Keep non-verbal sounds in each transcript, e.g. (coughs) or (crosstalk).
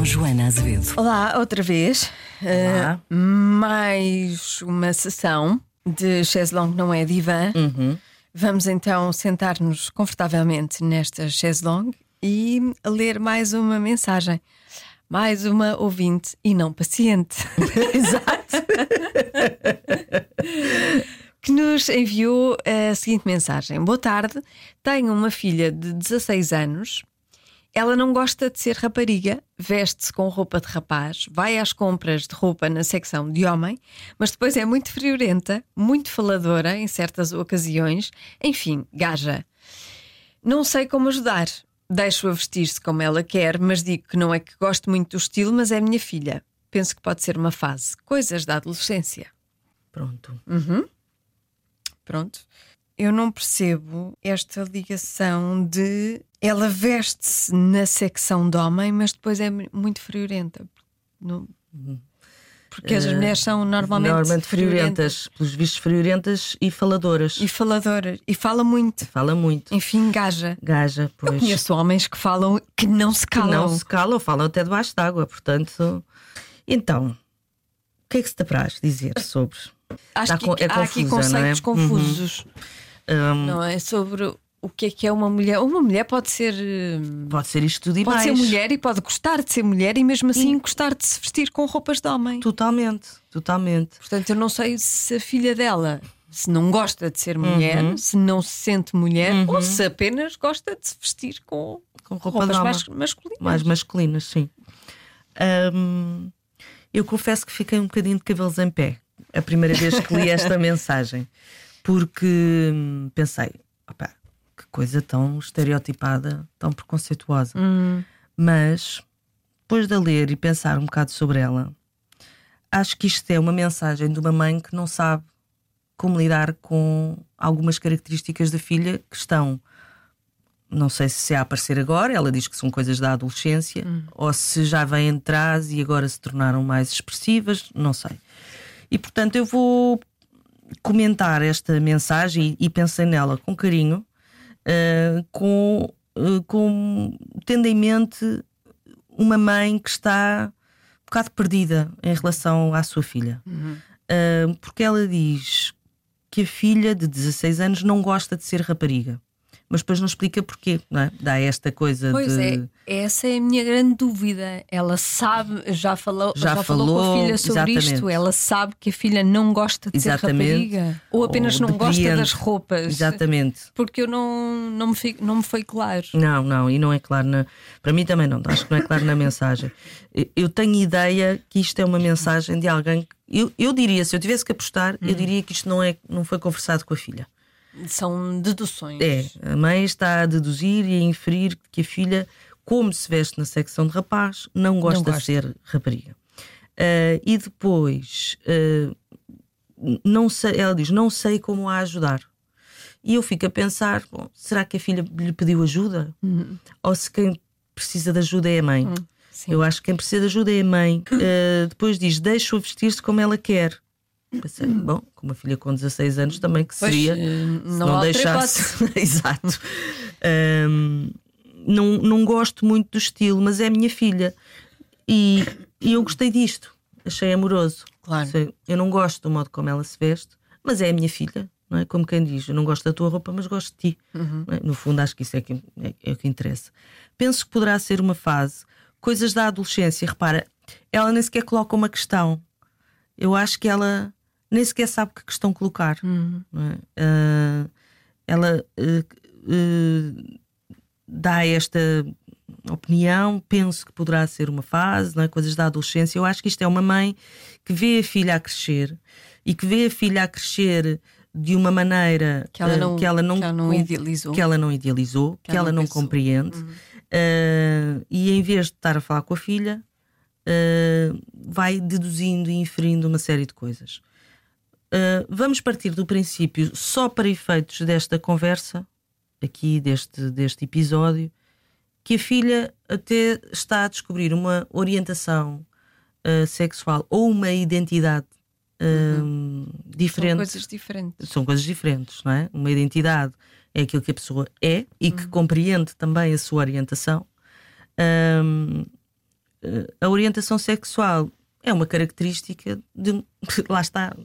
com Joana Azevedo. Olá, outra vez. Olá. Uh, mais uma sessão de chaise longue não é divã. Uhum. Vamos então sentar-nos confortavelmente nesta chaise longue e ler mais uma mensagem. Mais uma ouvinte e não paciente. (laughs) (laughs) Exato. que nos enviou a seguinte mensagem: Boa tarde, tenho uma filha de 16 anos. Ela não gosta de ser rapariga, veste-se com roupa de rapaz, vai às compras de roupa na secção de homem, mas depois é muito friorenta, muito faladora em certas ocasiões, enfim, gaja. Não sei como ajudar. Deixo-a vestir-se como ela quer, mas digo que não é que gosto muito do estilo, mas é minha filha. Penso que pode ser uma fase. Coisas da adolescência. Pronto. Pronto. Eu não percebo esta ligação de ela veste-se na secção de homem, mas depois é muito friorenta. Não- Porque as mulheres são normalmente, Normalmente friorentas, pelos vistos friorentas e faladoras. e faladoras e fala muito. Fala muito. Enfim, gaja. Gaja, Eu pois. conheço homens que falam que não se que calam. não se calam, falam até debaixo d'água, portanto. Então, o que é que se te apraz dizer sobre? Acho Tá que é há aqui é? conceitos confusos. Hum, Não é sobre o que é que é uma mulher. Uma mulher pode ser. hum, pode ser isto tudo e Pode mais. ser mulher e pode gostar de ser mulher e mesmo assim gostar de se vestir com roupas de homem. Totalmente, totalmente. Portanto, eu não sei se a filha dela se não gosta de ser mulher, Uhum. se não se sente mulher ou se apenas gosta de se vestir com, Com roupa roupas mais masculinas. mais masculinas, sim. Hum, eu confesso que fiquei um bocadinho de cabelos em pé a primeira vez que li esta (laughs) mensagem, porque hum, pensei, opá, que coisa tão estereotipada, tão preconceituosa. Hum, Mas depois de a ler e pensar um bocado sobre ela, acho que isto é uma mensagem de uma mãe que não sabe como lidar com algumas características da filha que estão. Não sei se é a aparecer agora, ela diz que são coisas da adolescência, ou se já vêm de trás e agora se tornaram mais expressivas, não sei. E portanto eu vou comentar esta mensagem e, e pensei nela com carinho, eh, com, eh, com tendo em mente uma mãe que está um bocado perdida em relação à sua filha. Uh, porque ela diz que a filha de 16 anos não gosta de ser rapariga. Mas depois não explica porquê, não é? Dá esta coisa Pois de. é, essa é a minha grande dúvida. Ela sabe, já falou, Já já, falou, com a falou, filha sobre isto. exatamente. Ela sabe que a filha não gosta de Exatamente. ser rapariga ou apenas Ou não gosta depreende. das roupas. Exatamente. Porque eu não, não, me, fi- não me foi claro. Não, não, e não é claro na. Para mim também não, acho que não é claro na mensagem. Eu tenho ideia que isto é uma mensagem de alguém. que- Eu, eu diria, se eu tivesse que apostar, Hum. eu diria que isto não, é, não foi conversado com a filha. São deduções. É, a mãe está a deduzir e a inferir que a filha, como se veste na secção de rapaz, não gosta, gosta. de ser rapariga. Ah, e depois, ah, não sei, ela diz: Não sei como a ajudar. E eu fico a pensar: bom, será que a filha lhe pediu ajuda? Ou se quem precisa de ajuda é a mãe? sim. Eu acho que quem precisa de ajuda é a mãe. (coughs) Ah, depois diz: Deixa-o vestir-se como ela quer. Pensei, bom, com uma filha com 16 anos também que Pois, seria eh, se não não, há outra deixasse. (laughs) Exato. Ahm, não, não gosto muito do estilo, mas é a minha filha. E, e eu gostei disto. Achei amoroso. Claro. Sei, Eu não gosto do modo como ela se veste, mas é a minha filha. Não é? Como quem diz, eu não gosto da tua roupa, mas gosto de ti. Uhum. É? No fundo, acho que isso é, que, é, é o que interessa. Penso que poderá ser uma fase, coisas da adolescência. Repara, ela nem sequer coloca uma questão. Eu acho que ela nem sequer sabe que questão colocar. Uhum. é? Ah, ela eh, eh, dá esta opinião, penso que poderá ser uma fase, não é? coisas da adolescência. Eu acho que isto é uma mãe que vê a filha a crescer e que vê a filha a crescer de uma maneira Que ela eh, não- que ela não, que ela não idealizou. que ela não idealizou, que, ela ela não não pensou. Uhum. compreende. Eh, e em vez de estar a falar com a filha, eh, vai deduzindo e inferindo uma série de coisas. Uh, vamos partir do princípio, só para efeitos desta conversa, aqui deste, deste episódio, que a filha até está a descobrir uma orientação uh, sexual ou uma identidade um, São diferente. coisas diferentes. São coisas diferentes, não é? Uma identidade é aquilo que a pessoa é e que compreende também a sua orientação. Um, uh, a orientação sexual é uma característica de. (laughs) Lá está,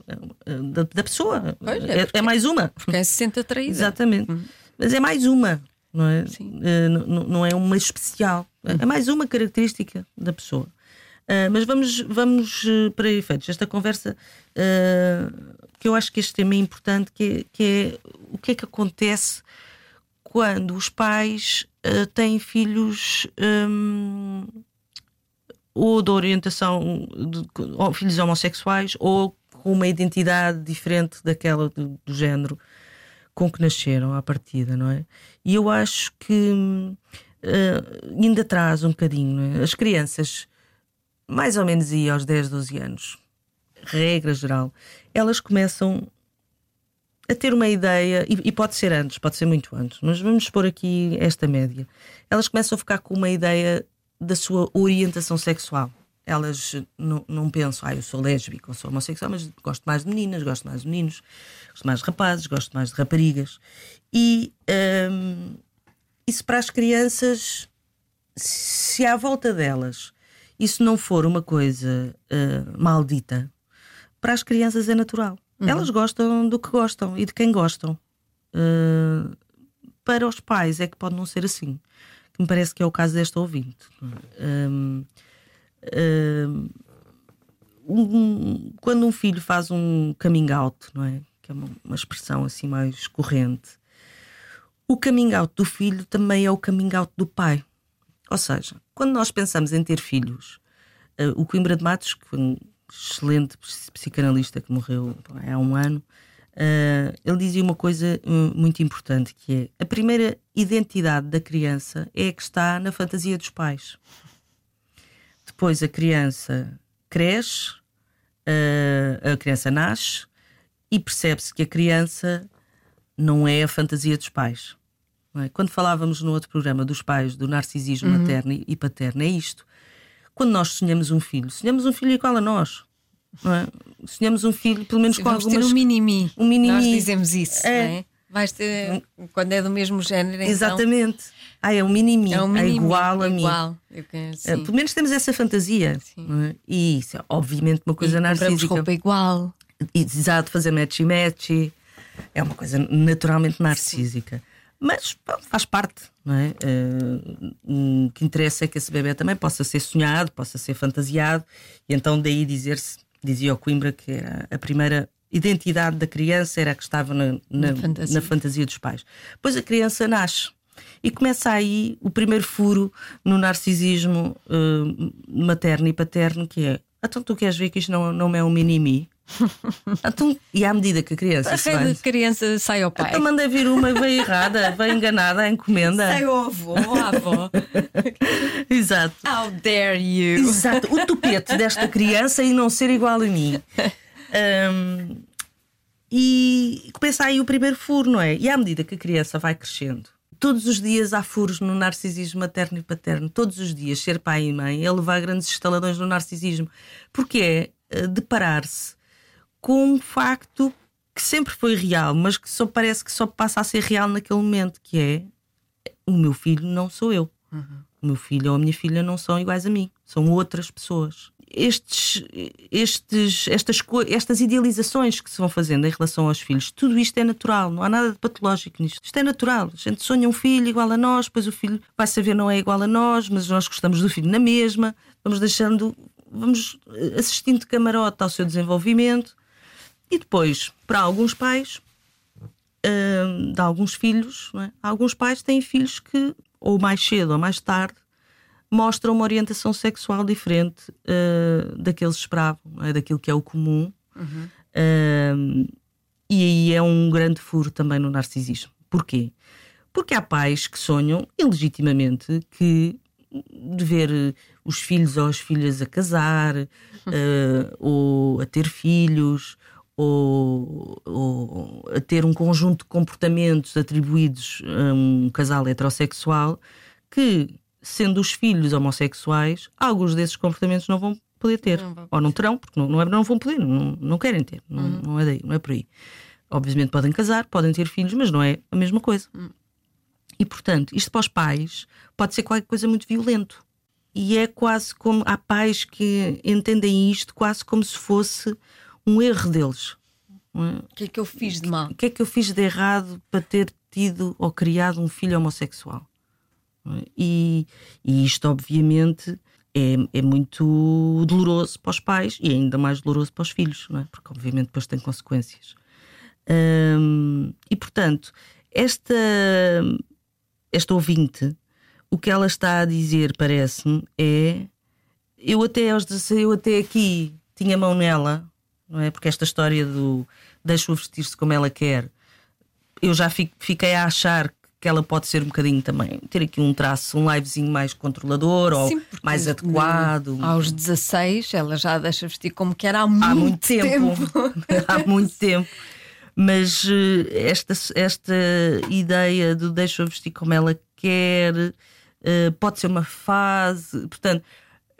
da, da pessoa. É é, mais uma. Porque é 60 traída. Exatamente. Mas é mais uma, não é? N- não é uma especial. É mais uma característica da pessoa. Ah, mas vamos, vamos eh, para efeitos. Esta conversa, que eu acho que este tema é importante, que é, que é o que é que acontece quando os pais têm filhos hum, ou de orientação de, ou filhos homossexuais ou com uma identidade diferente daquela do, do género com que nasceram à partida, não é? E eu acho que eh, ainda traz um bocadinho, é? As crianças, mais ou menos aí aos 10, 12 anos, regra geral, elas começam a ter uma ideia, e, e pode ser antes, pode ser muito antes, mas vamos pôr aqui esta média. Elas começam a ficar com uma ideia da sua orientação sexual. Elas não, não pensam, ah, eu sou lésbica ou sou homossexual, mas gosto mais de meninas, gosto mais de meninos, gosto mais de rapazes, gosto mais de raparigas. E hum, isso para as crianças, se à volta delas isso não for uma coisa ah, maldita, para as crianças é natural. Elas gostam do que gostam e de quem gostam. Uh, para os pais é que pode não ser assim. Que me parece que é o caso desta ouvinte. Um, um, quando um filho faz um coming out, não é? Que é uma, uma expressão assim mais corrente. O coming out do filho também é o coming out do pai. Ou seja, quando nós pensamos em ter filhos, uh, o Coimbra de Matos, que foi um excelente psicanalista que morreu há um ano, uh, ele dizia uma coisa hum, muito importante que é a primeira identidade da criança é a que está na fantasia dos pais. Depois a criança cresce, uh, a criança nasce e percebe-se que a criança não é a fantasia dos pais. é? Quando falávamos no outro programa dos pais, do narcisismo materno e- paterno, é isto quando nós sonhamos um filho, sonhamos um filho igual a nós. Não é? Sonhamos um filho, pelo menos com Vamos ter algumas. um mini-mi. um mini-mi. Nós dizemos isso, É. não é? Vais ter, quando é do mesmo género, então, Exatamente. Ah, é um mini-mi. é um mini igual a mim. Igual. Ah, sim. Pelo menos temos essa fantasia. é? E isso é obviamente uma coisa E narcísica. roupa igual. Exato, fazer matchy-matchy. É uma coisa naturalmente narcísica. Mas pronto, faz parte, não é? Eh, o que interessa é que esse bebê também possa ser sonhado, possa ser fantasiado, e então daí dizer-se, dizia o Coimbra, que era a primeira identidade da criança era a que estava na, na, Na fantasia. na fantasia dos pais. Depois a criança nasce. E começa aí o primeiro furo no narcisismo eh, materno e paterno, que é então tu queres ver que isto não, não é um mini-mi? (laughs) então, e à medida que a criança A se vai. criança sai ao pai. Então mandei vir uma veio errada, veio enganada a encomenda. Sai ao avô, à avó. (laughs) Exato. How dare you? Exato. O tupete desta criança e não ser igual a mim. (laughs) Ahm, e começa aí o primeiro furo, não é? E à medida que a criança vai crescendo, todos os dias há furos no narcisismo materno e paterno. Todos os dias, ser pai e mãe é levar grandes estaladões no narcisismo. Porque é eh, deparar-se com um facto que sempre foi real, mas que só parece que só passa a ser real naquele momento, que é o meu filho não sou eu. O meu filho ou a minha filha não são iguais a mim, são outras pessoas. Estes, estes, estas, estas idealizações que se vão fazendo em relação aos filhos, tudo isto é natural, não há nada de patológico nisto. Isto é natural. A gente sonha um filho igual a nós, depois o filho vai saber não é igual a nós, mas nós gostamos do filho na mesma, vamos deixando, vamos eh, assistindo de camarote ao seu desenvolvimento. E depois, para alguns pais, hum, de alguns filhos, é? alguns pais têm filhos que, ou mais cedo ou mais tarde, mostram uma orientação sexual diferente uh, daqueles que esperavam, é? daquilo que é o comum. Um, e aí é um grande furo também no narcisismo. Porquê? Porque há pais que sonham, ilegitimamente, que de ver eh, os filhos ou as filhas a casar, (laughs) eh, ou a ter filhos, ou, ou a ter um conjunto de comportamentos atribuídos a um casal heterossexual, que, sendo os filhos homossexuais, alguns desses comportamentos não vão poder ter. Não ou não terão, porque não, não, é, não vão poder, não, não querem ter. Não, não é daí, não é por aí. Obviamente podem casar, podem ter filhos, mas não é a mesma coisa. E portanto, isto para os pais pode ser qualquer coisa muito violento. e é quase como. Há pais que entendem isto quase como se fosse um erro deles. O que é que eu fiz de mal? O que é que eu fiz de errado para ter tido ou criado um filho homossexual? E, e isto, obviamente, é, é, muito doloroso para os pais e ainda mais doloroso para os filhos, é? porque, obviamente, depois tem consequências. Hum, e, portanto, esta, esta ouvinte, o que ela está a dizer, parece-me, é. Eu até, eu até aqui tinha mão nela, não é? Porque esta história do deixa-o vestir-se como ela quer, eu já fiquei a achar que ela pode ser um bocadinho também, ter aqui um traço, um livezinho mais controlador Sim, ou mais adequado. Aos 16, ela já deixa vestir como quer há muito, há muito tempo. tempo. (laughs) (laughs) há muito tempo. Mas eh, esta, esta ideia do deixa vestir como ela quer uh, pode ser uma fase. Portanto,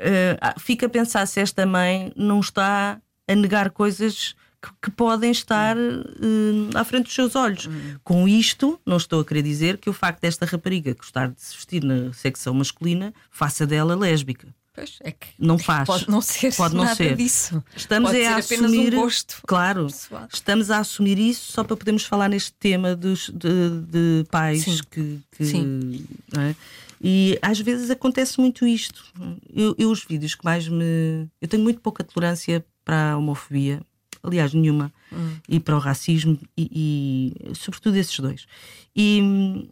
uh, fica a pensar se esta mãe não está a negar coisas que, podem estar uh, à frente dos seus olhos. Uhum. Com isto, não estou a querer dizer que o facto desta rapariga gostar de se vestir na secção masculina faça dela lésbica. Pois, é que não faz. Pode não ser pode não nada ser. disso. Estamos pode a assumir, um gosto claro, pessoal. estamos a assumir isso só para podermos falar neste tema dos, de, de pais Sim. que, que Sim. É? E às vezes acontece muito isto. Eu, eu, os vídeos que mais me. Eu tenho muito pouca tolerância para a homofobia, aliás, nenhuma, hum. e para o racismo, e, e, sobretudo esses dois. E,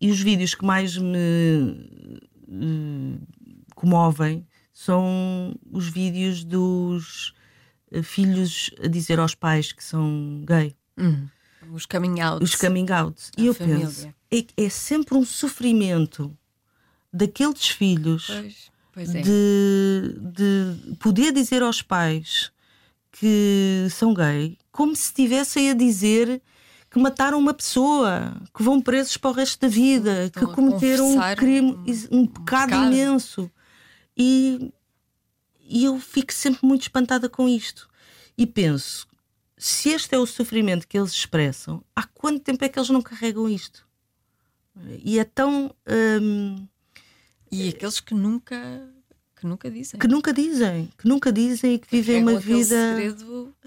e os vídeos que mais me uh, comovem são os vídeos dos uh, filhos a dizer aos pais que são gay. Hum. Os coming outs. Os coming outs. E eu família. penso, é, é sempre um sofrimento daqueles filhos pois, pois é. de, de poder dizer aos pais que são gay como se estivessem a dizer que mataram uma pessoa, que vão presos para o resto da vida, Estão que cometeram um crime, um, um pecado, pecado, imenso. E, e eu fico sempre muito espantada com isto. E penso, se este é o sofrimento que eles expressam, há quanto tempo é que eles não carregam isto? E é tão. Hum, e aqueles que nunca que nunca dizem. Que nunca dizem, que nunca dizem e que vivem uma vida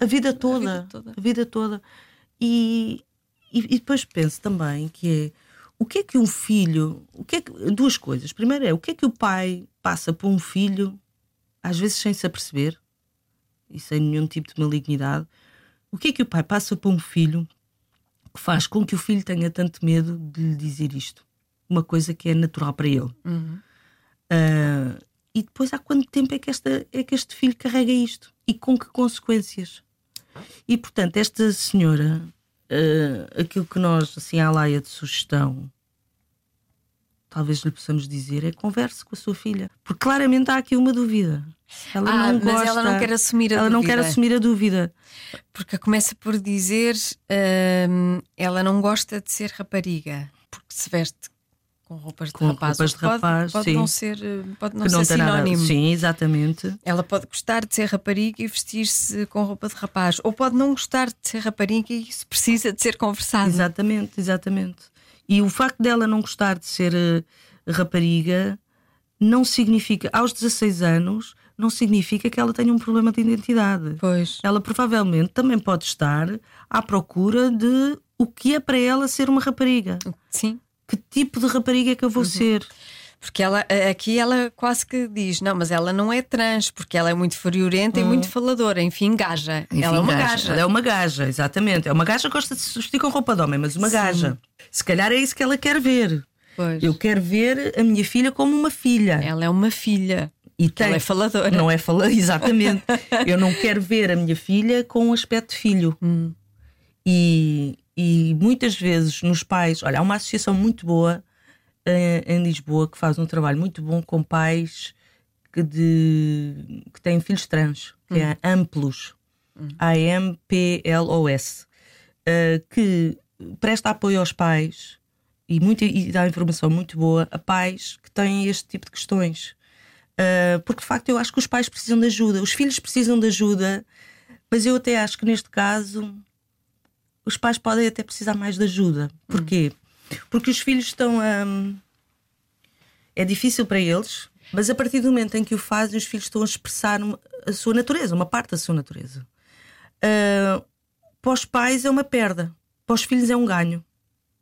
a vida toda, a vida toda. A vida toda. E, e, e, depois penso também que é o que é que um filho, o que é que, duas coisas. Primeiro é o que é que o pai passa por um filho, às vezes sem se aperceber e sem nenhum tipo de malignidade. O que é que o pai passa por um filho que faz com que o filho tenha tanto medo de lhe dizer isto? Uma coisa que é natural para ele. Uhum. Uh, e depois há quanto tempo é que, esta, é que este filho carrega isto? E com que consequências? E portanto, esta senhora, uh, aquilo que nós, assim, à laia de sugestão, talvez lhe possamos dizer é converse com a sua filha. Porque claramente há aqui uma dúvida. Ela ah, não mas ela não quer assumir a ela dúvida. não quer assumir a dúvida. Porque começa por dizer uh, ela não gosta de ser rapariga, porque se veste com roupas de com rapaz. Roupas de pode, rapaz pode, não ser, pode não que ser não sinónimo. Nada. Sim, exatamente. Ela pode gostar de ser rapariga e vestir-se com roupa de rapaz, ou pode não gostar de ser rapariga e isso precisa de ser conversado. Exatamente, exatamente. E o facto dela não gostar de ser uh, rapariga não significa, aos 16 anos, não significa que ela tenha um problema de identidade. Pois. Ela provavelmente também pode estar à procura de o que é para ela ser uma rapariga. Sim que tipo de rapariga é que eu vou uhum. ser? Porque ela, aqui ela quase que diz: não, mas ela não é trans, porque ela é muito friorenta hum. e muito faladora. Enfim, gaja. Enfim, ela é uma gaja. gaja. Ela é uma gaja, exatamente. É uma gaja que gosta de se vestir com roupa de homem, mas uma Sim. gaja. Se calhar é isso que ela quer ver. Pois. Eu quero ver a minha filha como uma filha. Ela é uma filha. E tem, ela é faladora. Não é faladora, (laughs) exatamente. (laughs) eu não quero ver a minha filha com um aspecto de filho. Hum. E, e muitas vezes nos pais, olha, há uma associação muito boa em, em Lisboa que faz um trabalho muito bom com pais que, de, que têm filhos trans, que é hum. é Amplos, hum. A-M-P-L-O-S, uh, que presta apoio aos pais e, muito, e dá informação muito boa a pais que têm este tipo de questões. Uh, porque de facto eu acho que os pais precisam de ajuda, os filhos precisam de ajuda, mas eu até acho que neste caso os pais podem até precisar mais de ajuda. Porquê? Hum. Porque os filhos estão a. É difícil para eles Mas a partir do momento em que o fazem, os filhos estão a expressar a sua natureza, uma parte da sua natureza. Uh, para os pais é uma perda, para os filhos é um ganho.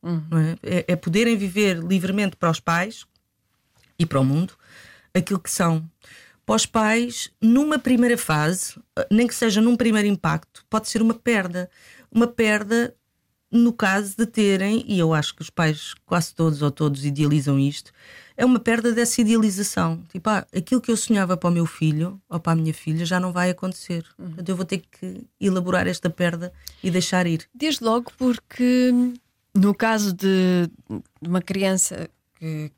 Uhum. É? É, é poderem viver livremente para os pais e para o mundo aquilo que são. Para os pais, numa primeira fase, nem que seja num primeiro impacto, pode ser uma perda. Uma perda no caso de terem, e eu acho que os pais, quase todos ou todos, idealizam isto, é uma perda dessa idealização. Tipo, ah, aquilo que eu sonhava para o meu filho ou para a minha filha já não vai acontecer. Uhum. Então eu vou ter que elaborar esta perda e deixar ir. Desde logo, porque no caso de, uma criança que,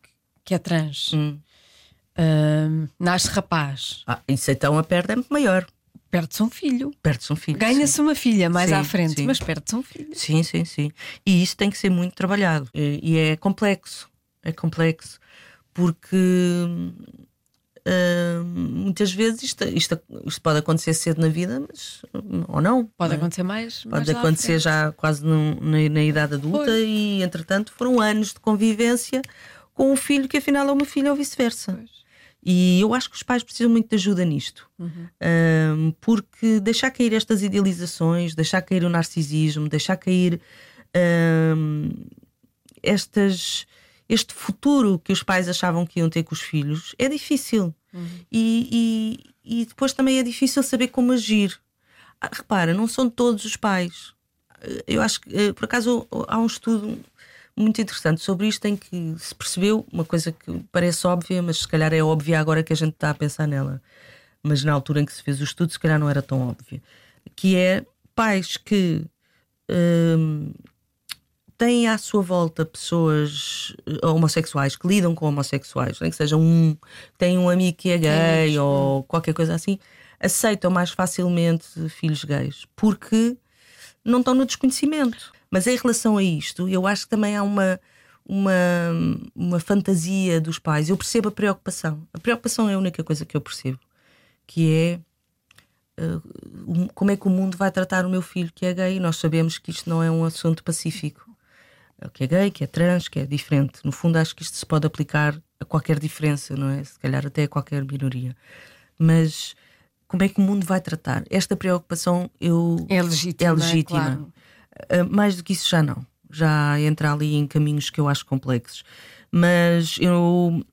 que é trans, hum. uh, nasce rapaz. Ah, isso então a perda é muito maior. Perde-se um filho. Perde-se um filho. Ganha-se uma filha mais sim, à frente, sim. mas perde-se um filho. Sim, sim, sim. E isso tem que ser muito trabalhado. E, e é complexo. É complexo. Porque uh, muitas vezes isto, isto, isto, pode acontecer cedo na vida, mas ou não. Pode não é? acontecer mais. Pode acontecer já quase no, na, na, idade adulta e, entretanto, foram anos de convivência com um filho que afinal é uma filha ou vice-versa. Pois. E eu acho que os pais precisam muito de ajuda nisto, uhum. um, porque deixar cair estas idealizações, deixar cair o narcisismo, deixar cair um, estas, este futuro que os pais achavam que iam ter com os filhos é difícil. Uhum. E, e, e, depois também é difícil saber como agir. Ah, repara, não são todos os pais. Eu acho que, eh, por acaso, há um estudo muito interessante sobre isto em que se percebeu uma coisa que parece óbvia, mas se calhar é óbvia agora que a gente está a pensar nela. Mas na altura em que se fez o estudo, se calhar não era tão óbvia. Que é pais que hum, têm à sua volta pessoas eh, homossexuais que lidam com homossexuais, nem que seja um, tem um amigo que é gay ou qualquer coisa assim, aceitam mais facilmente filhos gays porque não estão no desconhecimento. Mas em relação a isto, eu acho que também há uma, uma, uma fantasia dos pais. Eu percebo a preocupação. A preocupação é a única coisa que eu percebo, que é uh, como é que o mundo vai tratar o meu filho que é gay. Nós sabemos que isto não é um assunto pacífico. Que é gay, que é trans, que é diferente. No fundo, acho que isto se pode aplicar a qualquer diferença, não é? Se calhar até a qualquer minoria. Mas como é que o mundo vai tratar? Esta preocupação eu é legítima. É legítima. É claro. Ah, mais do que isso já não. Já entra ali em caminhos que eu acho complexos. Mas eu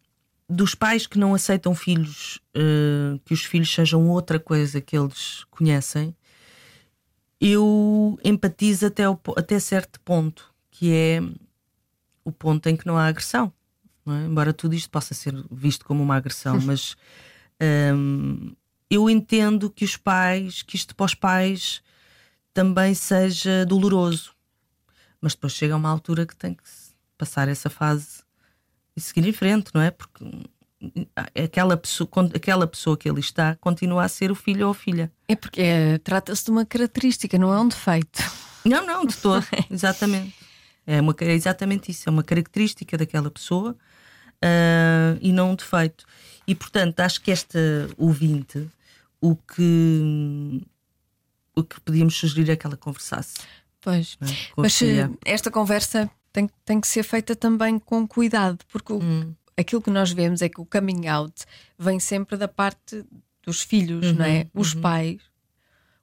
dos pais que não aceitam filhos, uh, que os filhos sejam outra coisa que eles conhecem, eu empatizo até, o, até certo ponto, que é o ponto em que não há agressão. Não é? Embora tudo isto possa ser visto como uma agressão, (laughs) mas um, eu entendo que os pais, que isto para os pais também seja doloroso. Mas depois chega uma altura que tem que passar essa fase e seguir em frente, não é? Porque aquela pessoa, aquela pessoa que ele está continua a ser o filho ou a filha. É porque é, trata-se de uma característica, não é um defeito. Não, não, de todo. (laughs) exatamente. É, uma, é exatamente isso. É uma característica daquela pessoa uh, e não um defeito. E portanto, acho que esta ouvinte, o que o que podíamos sugerir é que ela conversasse. Pois, é? mas eh, esta conversa tem, tem que ser feita também com cuidado, porque hum. aquilo que nós vemos é que o coming out vem sempre da parte dos filhos, uhum, não é? Uhum, os uhum. pais.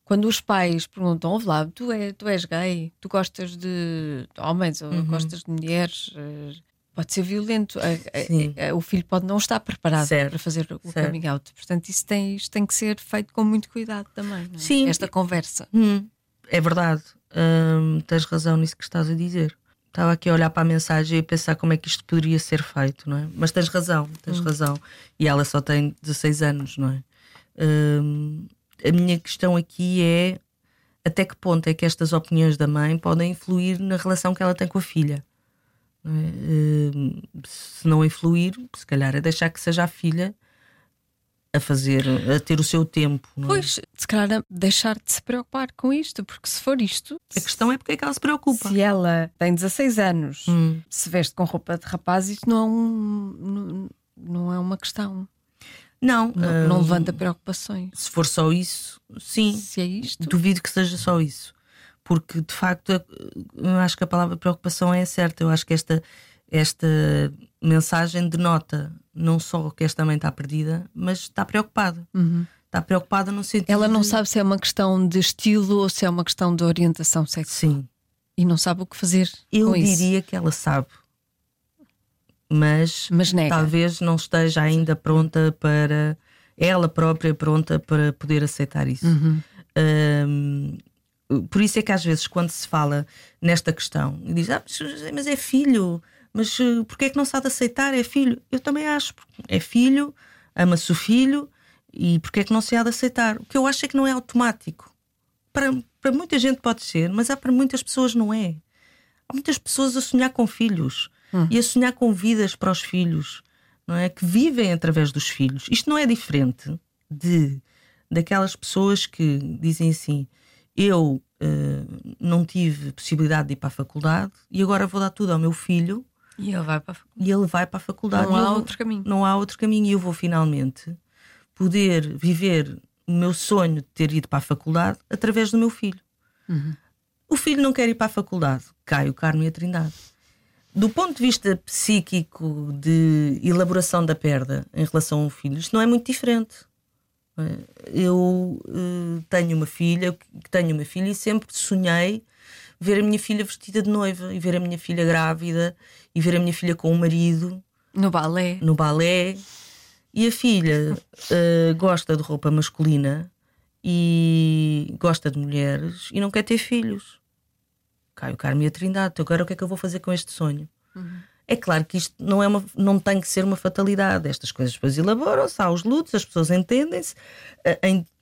Quando os pais perguntam, ouve lá, tu, é, tu és gay, tu gostas de homens ou uhum. gostas de mulheres, eh, pode ser violento. o filho pode não estar preparado certo, para fazer o certo. coming out. Portanto, isso tem, tem que ser feito com muito cuidado também. É? Sim. Esta conversa. Hum, é verdade. Hum, tens razão nisso que estás a dizer. Estava aqui a olhar para a mensagem e a pensar como é que isto poderia ser feito, não é? Mas tens razão, tens hum. razão. E ela só tem 16 anos, não é? Hum, a minha questão aqui é até que ponto é que estas opiniões da mãe podem influir na relação que ela tem com a filha. Uh, se não influir, se calhar é deixar que seja a filha a fazer, a ter o seu tempo. É? Pois, se calhar deixar de se preocupar com isto, porque se for isto. A questão é porque é que ela se preocupa. Se ela tem 16 anos, hum. se veste com roupa de rapaz, isso não é, um, não, não é uma questão. Não, não, não, levanta preocupações. Se for só isso, sim. Se é isto. Duvido que seja só isso porque de facto eu acho que a palavra preocupação é certa. Eu acho que esta, esta mensagem denota não só que esta mãe está perdida, mas está preocupada. Uhum. Está preocupada no sentido. Ela não de... sabe se é uma questão de estilo ou se é uma questão de orientação sexual. Sim. E não sabe o que fazer. Eu com isso. diria que ela sabe, mas, Mas nega. talvez não esteja ainda pronta para ela própria pronta para poder aceitar isso. Uhum. Hum, por isso é que às vezes quando se fala nesta questão e diz, ah, mas, é filho, mas uh, porquê é que não se há de aceitar? É filho. Eu também acho, é filho, ama-se o filho e porquê é que não se há de aceitar? O que eu acho é que não é automático. Para, para muita gente pode ser, mas há para muitas pessoas não é. Há muitas pessoas a sonhar com filhos e a sonhar com vidas para os filhos, não é? Que vivem através dos filhos. Isto não é diferente de daquelas pessoas que dizem assim: eu uh, não tive possibilidade de ir para a faculdade e agora vou dar tudo ao meu filho E ele vai para a e ele vai para a faculdade. Não há vou- outro caminho. Não há outro caminho e eu vou finalmente poder viver o meu sonho de ter ido para a faculdade através do meu filho. Uhum. O filho não quer ir para a faculdade, cai o Carmo e a Trindade. Do ponto de vista psíquico de elaboração da perda em relação ao filho, isto não é muito diferente. Eu eh, tenho uma filha, tenho uma filha e sempre sonhei ver a minha filha vestida de noiva e ver a minha filha grávida e ver a minha filha com o marido No balé. no balé. E a filha eh, gosta de roupa masculina e gosta de mulheres e não quer ter filhos. Caio Carmo e a Trindade, então agora o que é que eu vou fazer com este sonho? É claro que isto não, é uma, não tem que ser uma fatalidade. Estas coisas depois elaboram-se, há os lutos, as pessoas entendem-se. Eh,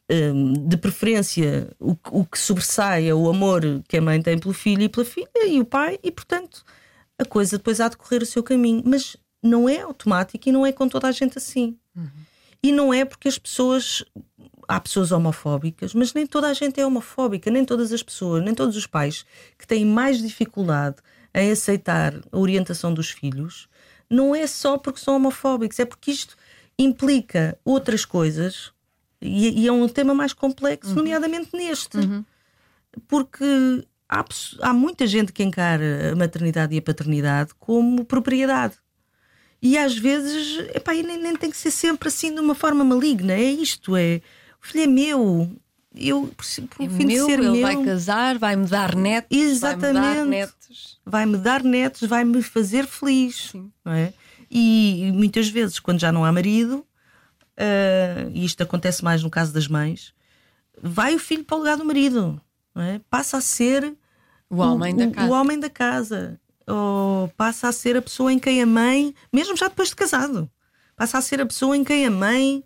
eh, de preferência, o, que- o que sobressai é o amor que a mãe tem pelo filho e pela filha e o pai, e portanto a coisa depois há de correr o seu caminho. Mas não é automático e não é com toda a gente assim. E não é porque as pessoas. Há pessoas homofóbicas, mas nem toda a gente é homofóbica, nem todas as pessoas, nem todos os pais que têm mais dificuldade em aceitar a orientação dos filhos, não é só porque são homofóbicos, é porque isto implica outras coisas e, e é um tema mais complexo, nomeadamente neste. Porque há, há muita gente que encara a maternidade e a paternidade como propriedade. E às vezes, epá, e nem, nem tem que ser sempre assim de uma forma maligna. É isto, é o filho é meu. Eu, por, É fim meu, de ser ele meu, vai casar, vai-me dar netos. Vai-me dar Exatamente. netos. vai-me dar netos, vai-me fazer feliz. Sim. Não é? e, e muitas vezes, quando já não há marido, ah, e isto acontece mais no caso das mães, vai o filho para o lugar do marido. não é? Passa a ser O homem da o- casa. o homem da casa. Ou passa a ser a pessoa em quem a mãe, mesmo já depois de casado, passa a ser a pessoa em quem a mãe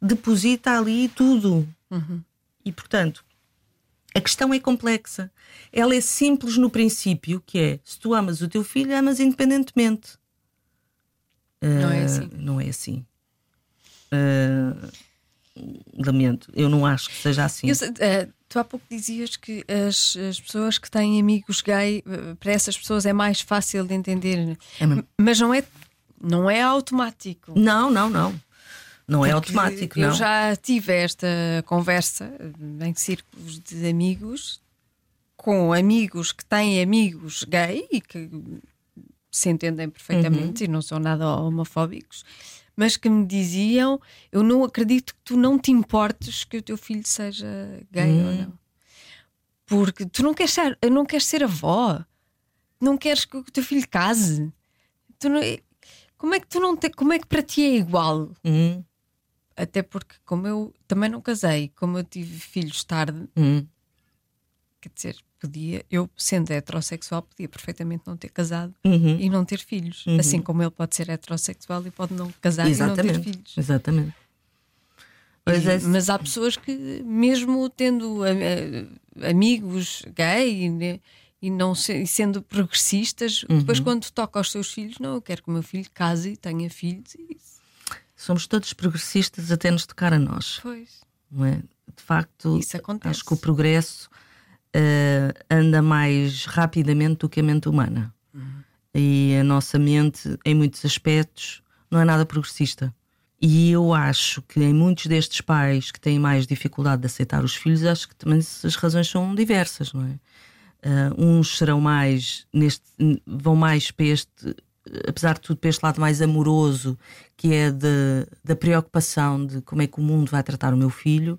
deposita ali tudo. Uhum. E portanto, a questão é complexa. Ela é simples no princípio, que é se tu amas o teu filho, amas independentemente. Não é Ah, assim. Não é assim. Ah, lamento, eu não acho que seja assim. Eu eh, tu há pouco dizias que as, as pessoas que têm amigos gay, para essas pessoas é mais fácil de entender. É. Mas não é, não é automático. Não, não, não. Não é automático, Eu não. já tive esta conversa eh, em círculos de amigos com amigos que têm amigos gay e que se entendem perfeitamente Uhum. e não são nada homofóbicos, mas que me diziam: Eu não acredito que tu não te importes que o teu filho seja gay ou Hum. não. Porque tu não queres ser, não queres ser avó, não queres que o teu filho case. Tu não- como é que tu não te, como é que para ti é igual? Hum, Até porque, como eu também não casei, como eu tive filhos tarde, hum. quer dizer, podia, eu sendo heterossexual, podia perfeitamente não ter casado Uhum. e não ter filhos. Uhum. Assim como ele pode ser heterossexual e pode não casar e não ter Exatamente. filhos. Exatamente. E- é. Mas há pessoas que, mesmo tendo a- a- amigos gay e, ne- e não se- e sendo progressistas, Uhum. depois quando toca aos seus filhos, não, eu quero que o meu filho case e tenha filhos. E Somos todos progressistas até nos tocar a nós. depois, Não é? De facto, acho que o progresso eh, anda mais rapidamente do que a mente humana. E a nossa mente, em muitos aspectos, não é nada progressista. E eu acho que em muitos destes pais que têm mais dificuldade de aceitar os filhos, acho que também as razões são diversas, não é? Ah, uns serão mais neste, vão mais para este apesar de tudo, para este lado mais amoroso, que é de, da preocupação de como é que o mundo vai tratar o meu filho.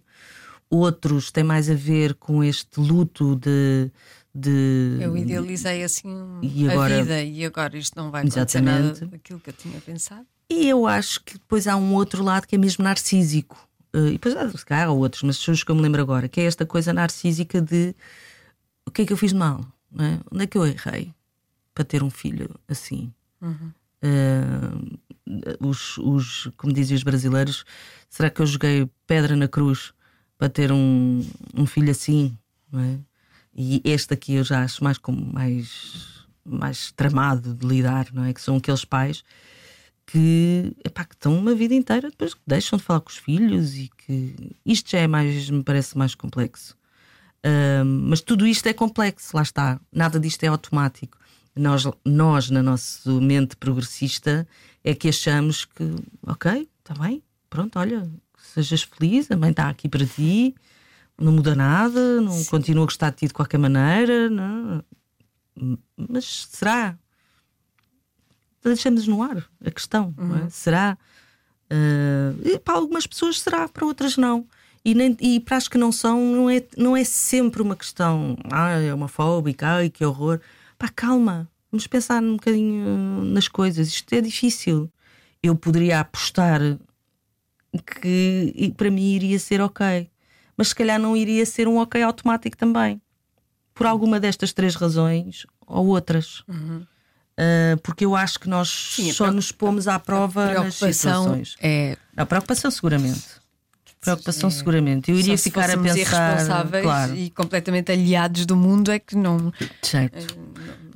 Outros têm mais a ver com este luto de. de Eu idealizei assim E agora- a vida e agora isto não vai acontecer Exatamente. nada daquilo que eu tinha pensado. E eu acho que depois há um outro lado que é mesmo narcísico. Eh, e depois há, há outros, mas são os que eu me lembro agora, que é esta coisa narcísica de o que é que eu fiz de mal? é? Onde é que eu errei para ter um filho assim? Eh, os, os, como dizem os brasileiros, será que eu joguei pedra na cruz para ter um, um filho assim? é? E este aqui eu já acho mais, como, mais, mais tramado de lidar, não é? Que são aqueles pais que, epá, que estão uma vida inteira depois deixam de falar com os filhos e que isto já é mais, me parece mais complexo. Ahm, mas tudo isto é complexo, lá está. Nada disto é automático. Nós, nós, na nossa mente progressista, é que achamos que, ok, está bem, pronto, olha, sejas feliz, a mãe está aqui para ti, não muda nada, não continua a gostar de ti de qualquer maneira, não. mas será? Deixamos no ar a questão, não é? será? E para algumas pessoas será, para outras não. E, nem, e para as que não são, não é, não é sempre uma questão, ah, é homofóbica, ai que horror. Pá, calma, vamos pensar um bocadinho nas coisas. Isto é difícil. Eu poderia apostar que para mim iria ser ok, mas se calhar não iria ser um ok automático também, por alguma destas três razões ou outras. Ah, porque eu acho que nós Sim, só nos pomos à prova nas situações. é. A preocupação, seguramente. Preocupação, É. seguramente. Eu iria ficar a pensar. irresponsáveis Claro, e completamente aliados do mundo é que não. certo.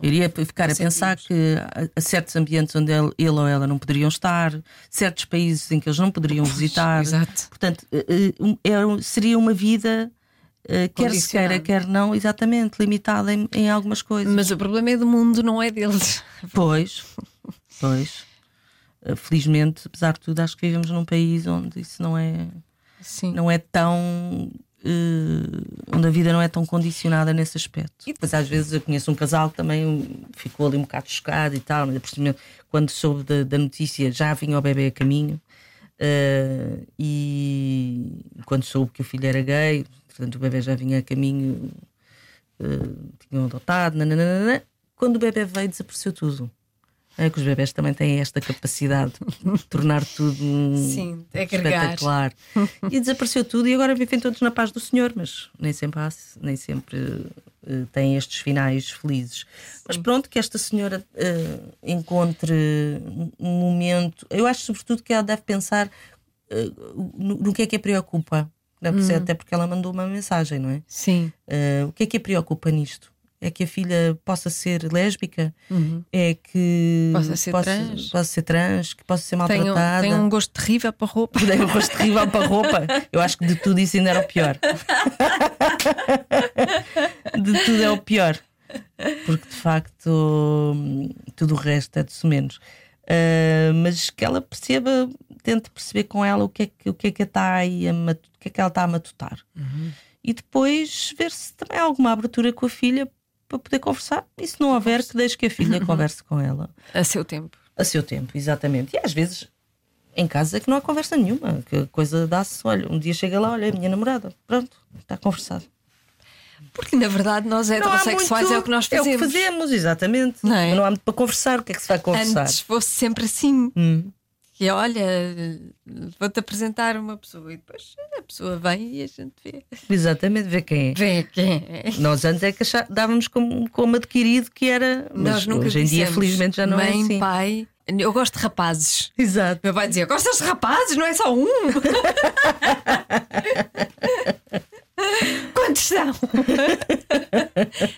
Eu iria ficar a pensar que há- certos ambientes onde ele, ele ou ela não poderiam estar, certos países em que eles não poderiam visitar. Exato. Portanto, eh, eh, era- seria uma vida, eh, quer se queira, quer não, exatamente, limitada em, em algumas coisas. Mas o problema é do mundo, não é deles. Pois, pois. Eh, Felizmente, apesar de tudo, acho que vivemos num país onde isso não é. Sim. não é tão. eh, onde a vida não é tão condicionada nesse aspecto. E depois, às vezes, eu conheço um casal que também ficou ali um bocado chocado e tal, mas quando soube da, da notícia, já vinha o bebê a caminho. eh, e quando soube que o filho era gay, portanto, o bebê já vinha a caminho, eh, tinham adotado, nananana. quando o bebê veio, desapareceu tudo. É que os bebés também têm esta capacidade (laughs) de tornar tudo um Sim, agregar. espetacular. E desapareceu tudo e agora vivem todos na paz do Senhor, mas nem sempre, há, nem sempre eh, têm estes finais felizes. Mas pronto, que esta senhora eh, encontre um momento. Eu acho, sobretudo, que ela deve pensar eh, no, no que é que a preocupa. Não é? Até porque ela mandou uma mensagem, não é? Sim. Uh, o que é que a preocupa nisto? É que a filha possa ser lésbica? É que Uhum. Possa ser trans? possa ser trans, que possa ser Tem um, maltratada? (laughs) tem um gosto terrível para roupa. Tem um rosto terrível para a roupa. Eu acho que de tudo isso ainda era o pior. (laughs) de tudo é o pior. Porque de facto tudo o resto é de menos. Uh, mas que ela perceba, tente perceber com ela o que é que, o que, é que está aí a o que é que ela está a matutar. E depois ver se também há alguma abertura com a filha para poder conversar. E se não houver, que deixe que a filha converse com ela A seu tempo. a seu tempo, exatamente. E às vezes em casa é que não há conversa nenhuma, que a coisa dá-se, olha, um dia chega lá, olha, é a minha namorada, pronto, está conversado. Porque na verdade nós heterossexuais muito- é o que nós É o fazemos. que fazemos, exatamente. Não é? Não há muito para conversar, o que é que se vai conversar? Antes fosse sempre assim. Hum. Que é, olha, vou-te apresentar uma pessoa e depois a pessoa vem e a gente vê. Exatamente, ver quem é. Vê quem é. Nós antes é que achá- dávamos como, como adquirido que era. Mas Nós nunca hoje em dia, felizmente, já não mãe, é assim. pai. Eu gosto de rapazes. Exato. Meu pai dizia: Gostas de rapazes? Não é só um. (laughs) Quantos são?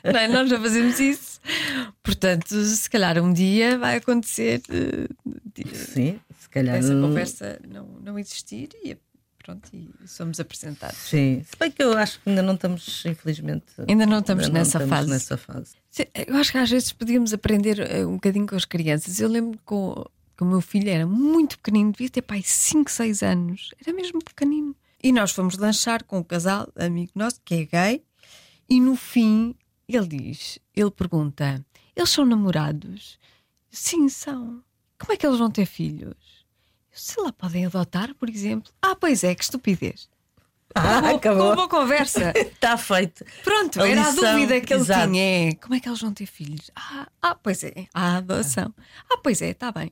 não, é? nós já fazemos isso. Portanto, se calhar um dia vai acontecer eh, Sim, calhar. essa não- conversa não, não existir e pronto, e somos apresentados. Sim, se bem que eu acho que ainda não estamos, infelizmente. Ainda não estamos ainda nessa fase. nessa fase. Sim, Eu acho que às vezes podíamos aprender eh, um bocadinho com as crianças. Eu lembro que o, que o meu filho era muito pequenino, devia ter pai 5, 6 anos, era mesmo pequenino. E nós fomos lanchar com um casal, amigo nosso, que é gay, e no fim ele diz, ele pergunta: eles são namorados? Sim, são. Como é que eles vão ter filhos? Se lá podem adotar, por exemplo. Ah, pois é, que estupidez. Ah, Boa- acabou. Boa conversa. Está (laughs) feito. Pronto, A era a lição, dúvida que ele exato. tinha. é, Como é que eles vão ter filhos? Ah, ah, pois é, a adoção. Ah, pois é, está bem.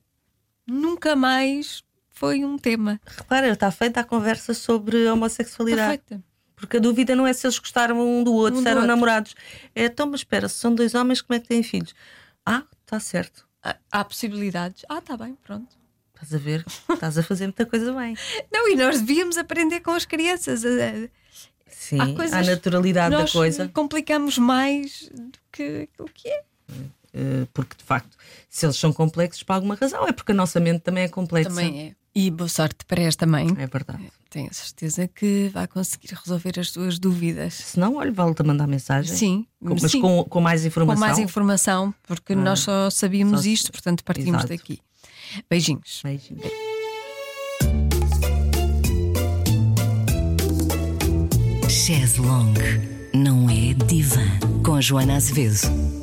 Nunca mais foi um tema. Repara, está feita a conversa sobre homossexualidade. Está feita. Porque a dúvida não é se eles gostaram um do outro, Um se eram outro. namorados. É, então, mas espera, se são dois homens, como é que têm filhos? Ah, está certo. Ah, Há possibilidades. Ah, está bem, pronto. Estás a ver? Estás a fazer muita coisa bem. Não, e nós devíamos aprender com as crianças. a- Sim, Há coisas- a naturalidade da coisa. complicamos mais do que o que é. Eh, Porque, de facto, se eles são complexos por alguma razão, é porque a nossa mente também é complexa. Também é. E boa sorte para esta mãe. É verdade. Tenho a certeza que vai conseguir resolver as suas dúvidas. Se não, olha, a mandar mensagem. Sim, Com- mas sim. Com, com mais com informação. mais informação, porque nós só sabíamos só isto, portanto partimos Exato. daqui. Beijinhos. Beijinhos. Chaise Longue não é divã com Joana Azevedo.